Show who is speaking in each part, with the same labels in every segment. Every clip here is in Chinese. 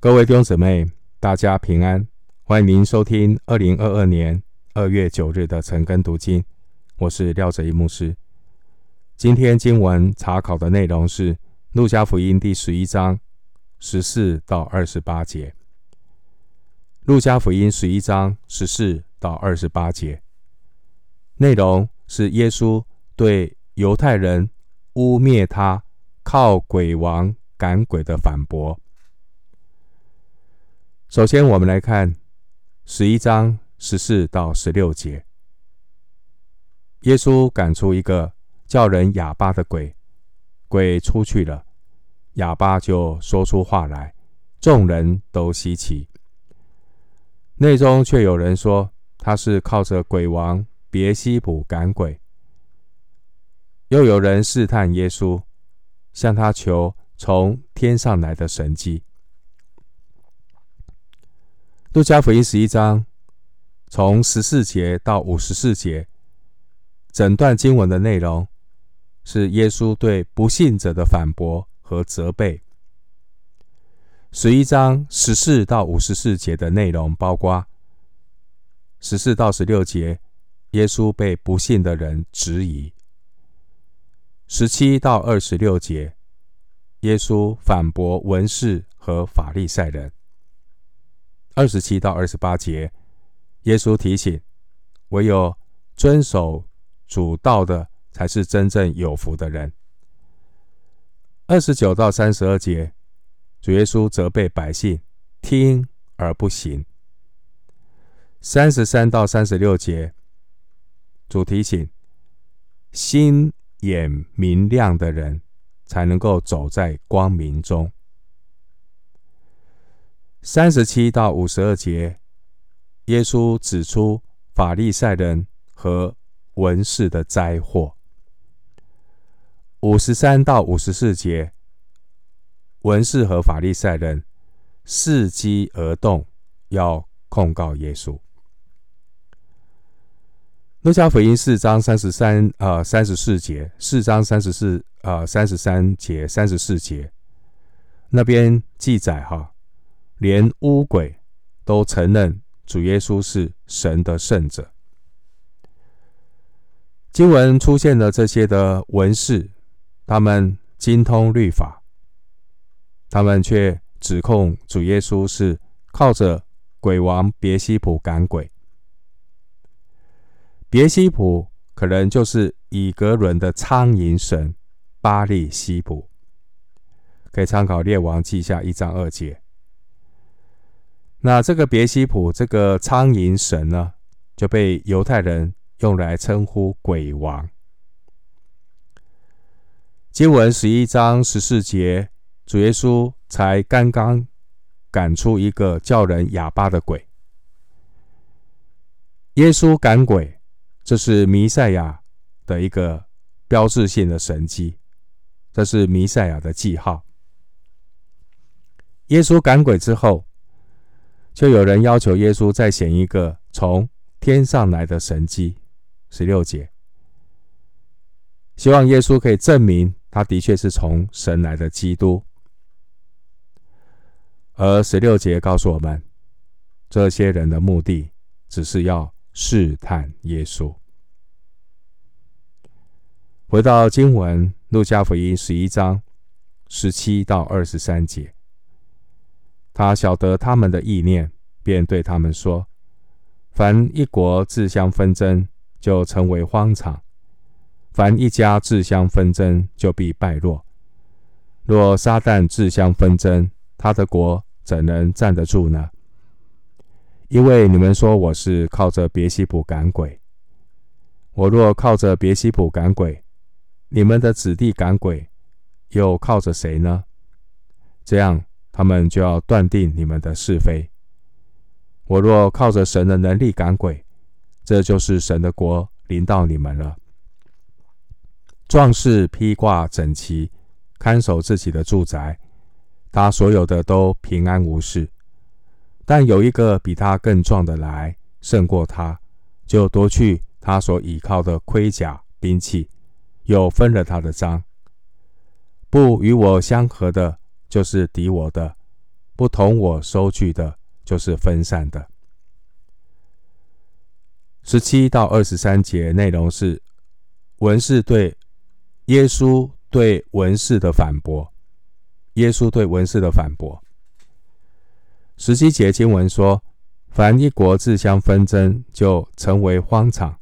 Speaker 1: 各位弟兄姊妹，大家平安！欢迎您收听二零二二年二月九日的晨更读经。我是廖哲一牧师。今天经文查考的内容是《路加福音》第十一章十四到二十八节。《路加福音》十一章十四到二十八节内容是耶稣对犹太人污蔑他靠鬼王赶鬼的反驳。首先，我们来看十一章十四到十六节。耶稣赶出一个叫人哑巴的鬼，鬼出去了，哑巴就说出话来，众人都稀奇。内中却有人说他是靠着鬼王别西卜赶鬼。又有人试探耶稣，向他求从天上来的神迹。路加福音十一章从十四节到五十四节，整段经文的内容是耶稣对不信者的反驳和责备。十一章十四到五十四节的内容包括十四到十六节，耶稣被不信的人质疑；十七到二十六节，耶稣反驳文士和法利赛人。二十七到二十八节，耶稣提醒：唯有遵守主道的，才是真正有福的人。二十九到三十二节，主耶稣责备百姓听而不行。三十三到三十六节，主提醒：心眼明亮的人，才能够走在光明中。三十七到五十二节，耶稣指出法利赛人和文士的灾祸。五十三到五十四节，文士和法利赛人伺机而动，要控告耶稣。路加福音四章三十三啊三十四节，四章三十四啊三十三节三十四节，那边记载哈。连污鬼都承认主耶稣是神的圣者。经文出现了这些的文士，他们精通律法，他们却指控主耶稣是靠着鬼王别西卜赶鬼。别西卜可能就是以格伦的苍蝇神巴力西卜，可以参考《列王记下》一章二节。那这个别西卜这个苍蝇神呢，就被犹太人用来称呼鬼王。经文十一章十四节，主耶稣才刚刚赶出一个叫人哑巴的鬼。耶稣赶鬼，这是弥赛亚的一个标志性的神迹，这是弥赛亚的记号。耶稣赶鬼之后。就有人要求耶稣再显一个从天上来的神迹，十六节，希望耶稣可以证明他的确是从神来的基督。而十六节告诉我们，这些人的目的只是要试探耶稣。回到经文，路加福音十一章十七到二十三节。他晓得他们的意念，便对他们说：“凡一国自相纷争，就成为荒场；凡一家自相纷争，就必败落。若撒旦自相纷争，他的国怎能站得住呢？因为你们说我是靠着别西卜赶鬼，我若靠着别西卜赶鬼，你们的子弟赶鬼，又靠着谁呢？这样。”他们就要断定你们的是非。我若靠着神的能力赶鬼，这就是神的国临到你们了。壮士披挂整齐，看守自己的住宅，他所有的都平安无事。但有一个比他更壮的来，胜过他，就夺去他所倚靠的盔甲兵器，又分了他的赃。不与我相合的。就是敌我的，不同我收据的，就是分散的。十七到二十三节内容是文士对耶稣对文士的反驳，耶稣对文士的反驳。十七节经文说：“凡一国自相纷争，就成为荒场。”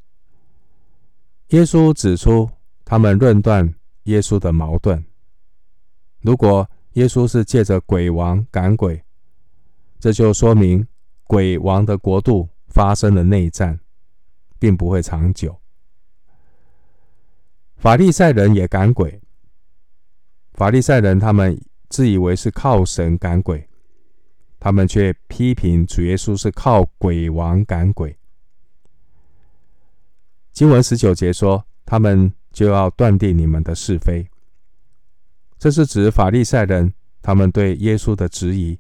Speaker 1: 耶稣指出他们论断耶稣的矛盾。如果耶稣是借着鬼王赶鬼，这就说明鬼王的国度发生了内战。并不会长久。法利赛人也赶鬼。法利赛人他们自以为是靠神赶鬼，他们却批评主耶稣是靠鬼王赶鬼。经文十九节说，他们就要断定你们的是非。这是指法利赛人他们对耶稣的质疑。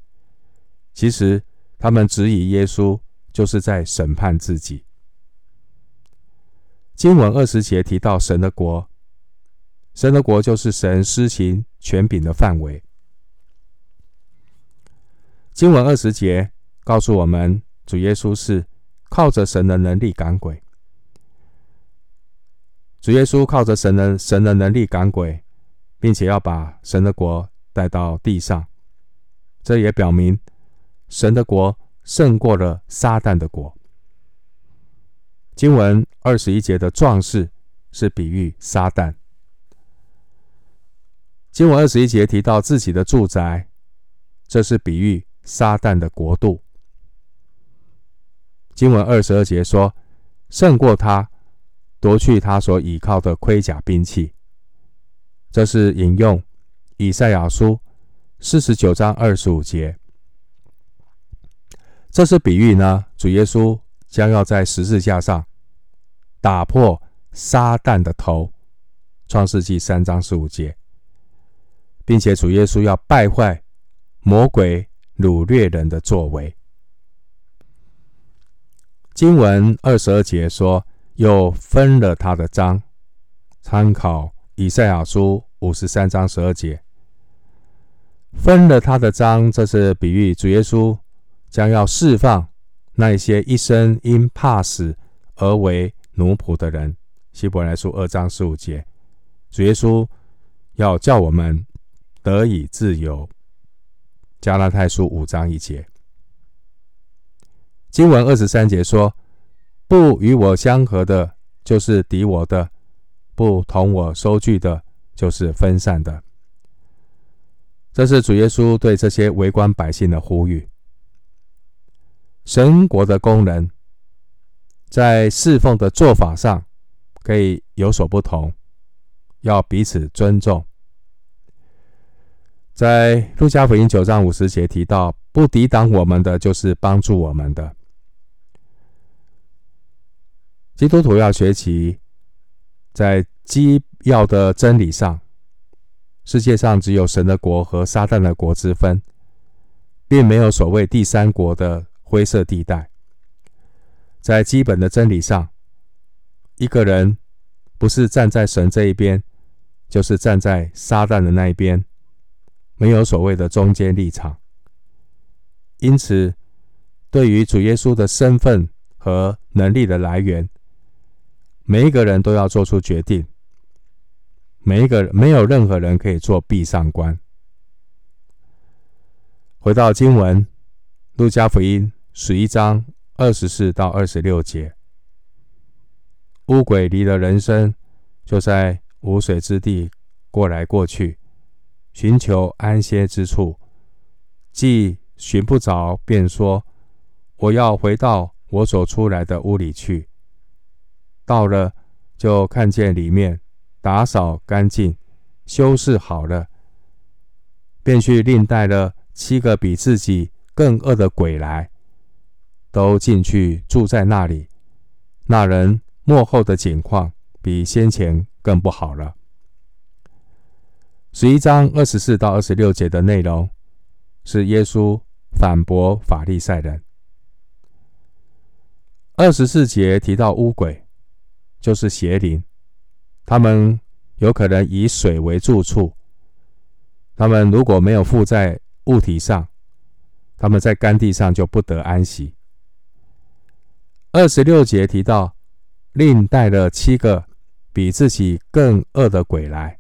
Speaker 1: 其实他们质疑耶稣，就是在审判自己。经文二十节提到神的国，神的国就是神施行权柄的范围。经文二十节告诉我们，主耶稣是靠着神的能力赶鬼。主耶稣靠着神的神的能力赶鬼，并且要把神的国带到地上。这也表明神的国胜过了撒旦的国。经文二十一节的壮士是比喻撒旦。经文二十一节提到自己的住宅，这是比喻撒旦的国度。经文二十二节说，胜过他，夺去他所倚靠的盔甲兵器，这是引用以赛亚书四十九章二十五节。这是比喻呢，主耶稣。将要在十字架上打破撒旦的头，《创世纪》三章十五节，并且主耶稣要败坏魔鬼掳掠人的作为。经文二十二节说，又分了他的章，参考以赛亚书五十三章十二节，分了他的章，这是比喻主耶稣将要释放。那些一生因怕死而为奴仆的人，希伯来书二章十五节，主耶稣要叫我们得以自由。加拉太书五章一节，经文二十三节说：不与我相合的，就是敌我的；不同我收据的，就是分散的。这是主耶稣对这些围观百姓的呼吁。神国的工人在侍奉的做法上可以有所不同，要彼此尊重。在路加福音九章五十节提到，不抵挡我们的，就是帮助我们的。基督徒要学习在基要的真理上，世界上只有神的国和撒旦的国之分，并没有所谓第三国的。灰色地带，在基本的真理上，一个人不是站在神这一边，就是站在撒旦的那一边，没有所谓的中间立场。因此，对于主耶稣的身份和能力的来源，每一个人都要做出决定。每一个，没有任何人可以做壁上观。回到经文，路加福音。十一章二十四到二十六节，乌鬼离了人身，就在无水之地过来过去，寻求安歇之处。既寻不着，便说：“我要回到我所出来的屋里去。”到了，就看见里面打扫干净，修饰好了，便去另带了七个比自己更恶的鬼来。都进去住在那里。那人末后的景况比先前更不好了。十一章二十四到二十六节的内容是耶稣反驳法利赛人。二十四节提到污鬼，就是邪灵，他们有可能以水为住处。他们如果没有附在物体上，他们在干地上就不得安息。二十六节提到，另带了七个比自己更恶的鬼来，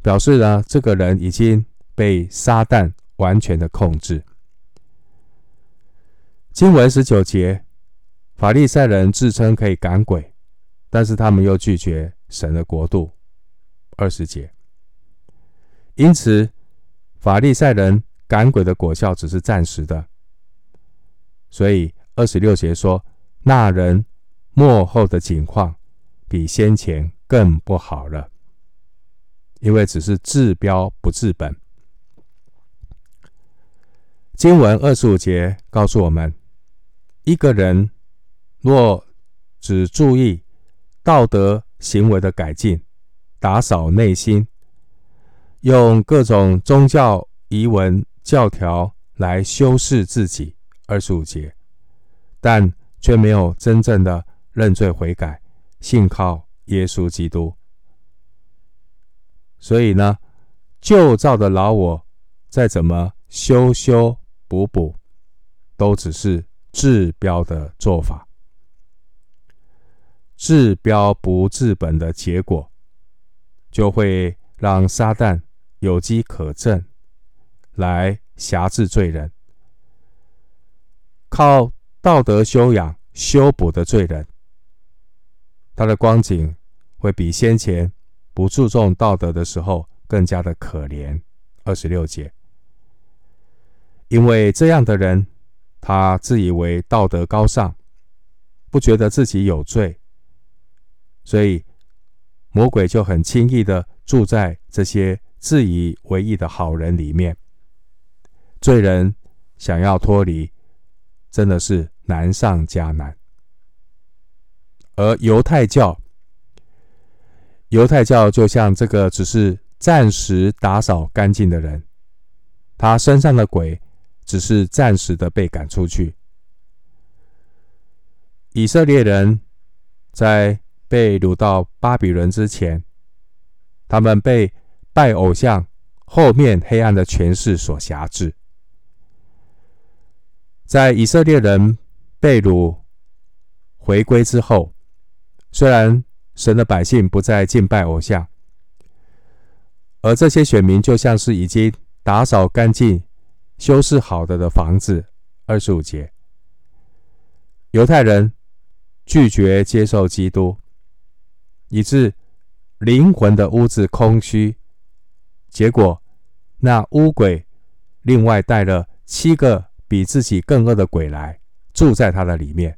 Speaker 1: 表示呢，这个人已经被撒旦完全的控制。经文十九节，法利赛人自称可以赶鬼，但是他们又拒绝神的国度。二十节，因此法利赛人赶鬼的果效只是暂时的，所以二十六节说，那人末后的景况比先前更不好了，因为只是治标不治本。经文二十五节告诉我们。一个人若只注意道德行为的改进，打扫内心，用各种宗教仪文教条来修饰自己，二十五节，但却没有真正的认罪悔改，信靠耶稣基督。所以呢，旧造的老我再怎么修修补补，都只是。治标的做法，治标不治本的结果，就会让撒旦有机可乘，来挟制罪人。靠道德修养修补的罪人，他的光景会比先前不注重道德的时候更加的可怜。二十六节，因为这样的人。他自以为道德高尚，不觉得自己有罪，所以魔鬼就很轻易的住在这些自以为义的好人里面。罪人想要脱离，真的是难上加难。而犹太教，犹太教就像这个只是暂时打扫干净的人，他身上的鬼。只是暂时的被赶出去。以色列人在被掳到巴比伦之前，他们被拜偶像后面黑暗的权势所辖制。在以色列人被掳回归之后，虽然神的百姓不再敬拜偶像，而这些选民就像是已经打扫干净。修饰好的的房子，二十五节，犹太人拒绝接受基督，以致灵魂的屋子空虚。结果，那污鬼另外带了七个比自己更恶的鬼来住在他的里面。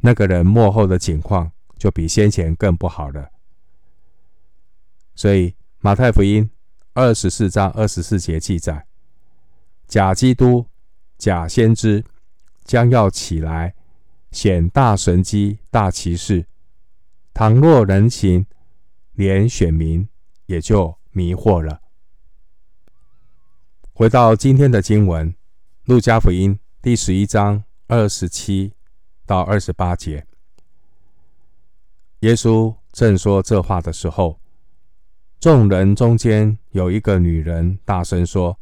Speaker 1: 那个人末后的情况就比先前更不好了。所以，马太福音二十四章二十四节记载。假基督、假先知将要起来，显大神迹、大奇事。倘若人行，连选民也就迷惑了。回到今天的经文，《路加福音》第十一章二十七到二十八节，耶稣正说这话的时候，众人中间有一个女人大声说。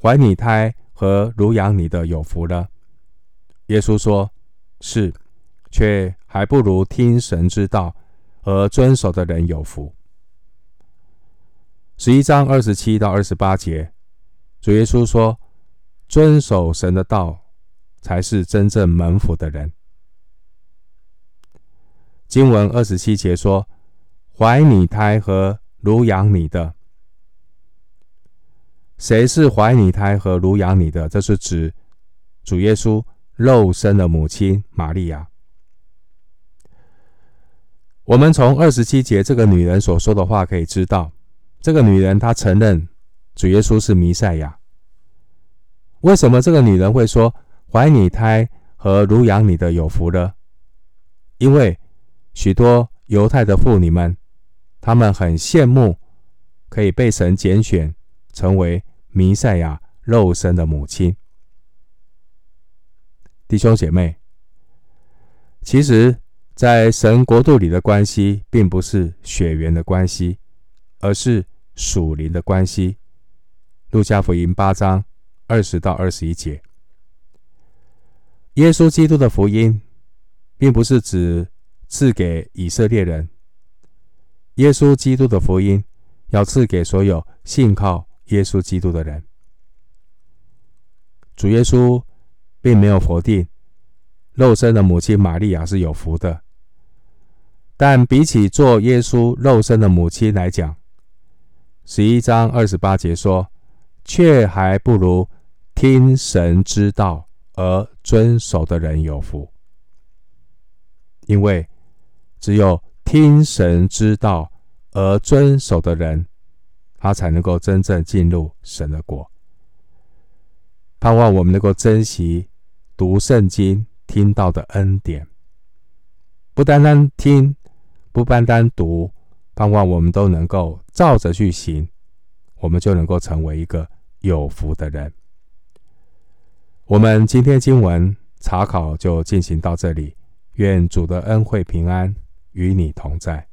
Speaker 1: 怀你胎和乳养你的有福了。耶稣说：“是，却还不如听神之道和遵守的人有福。”十一章二十七到二十八节，主耶稣说：“遵守神的道，才是真正门福的人。”经文二十七节说：“怀你胎和乳养你的。”谁是怀你胎和乳养你的？这是指主耶稣肉身的母亲玛利亚。我们从二十七节这个女人所说的话可以知道，这个女人她承认主耶稣是弥赛亚。为什么这个女人会说怀你胎和乳养你的有福呢？因为许多犹太的妇女们，她们很羡慕可以被神拣选成为。弥赛亚肉身的母亲，弟兄姐妹，其实，在神国度里的关系，并不是血缘的关系，而是属灵的关系。路加福音八章二十到二十一节。耶稣基督的福音，并不是指赐给以色列人。耶稣基督的福音，要赐给所有信靠耶稣基督的人。主耶稣并没有否定肉身的母亲玛利亚是有福的，但比起做耶稣肉身的母亲来讲，十一章二十八节说，却还不如听神之道。而遵守的人有福，因为只有听神之道而遵守的人，他才能够真正进入神的国。盼望我们能够珍惜读圣经听到的恩典，不单单听，不单单读，盼望我们都能够照着去行，我们就能够成为一个有福的人。我们今天经文查考就进行到这里，愿主的恩惠平安与你同在。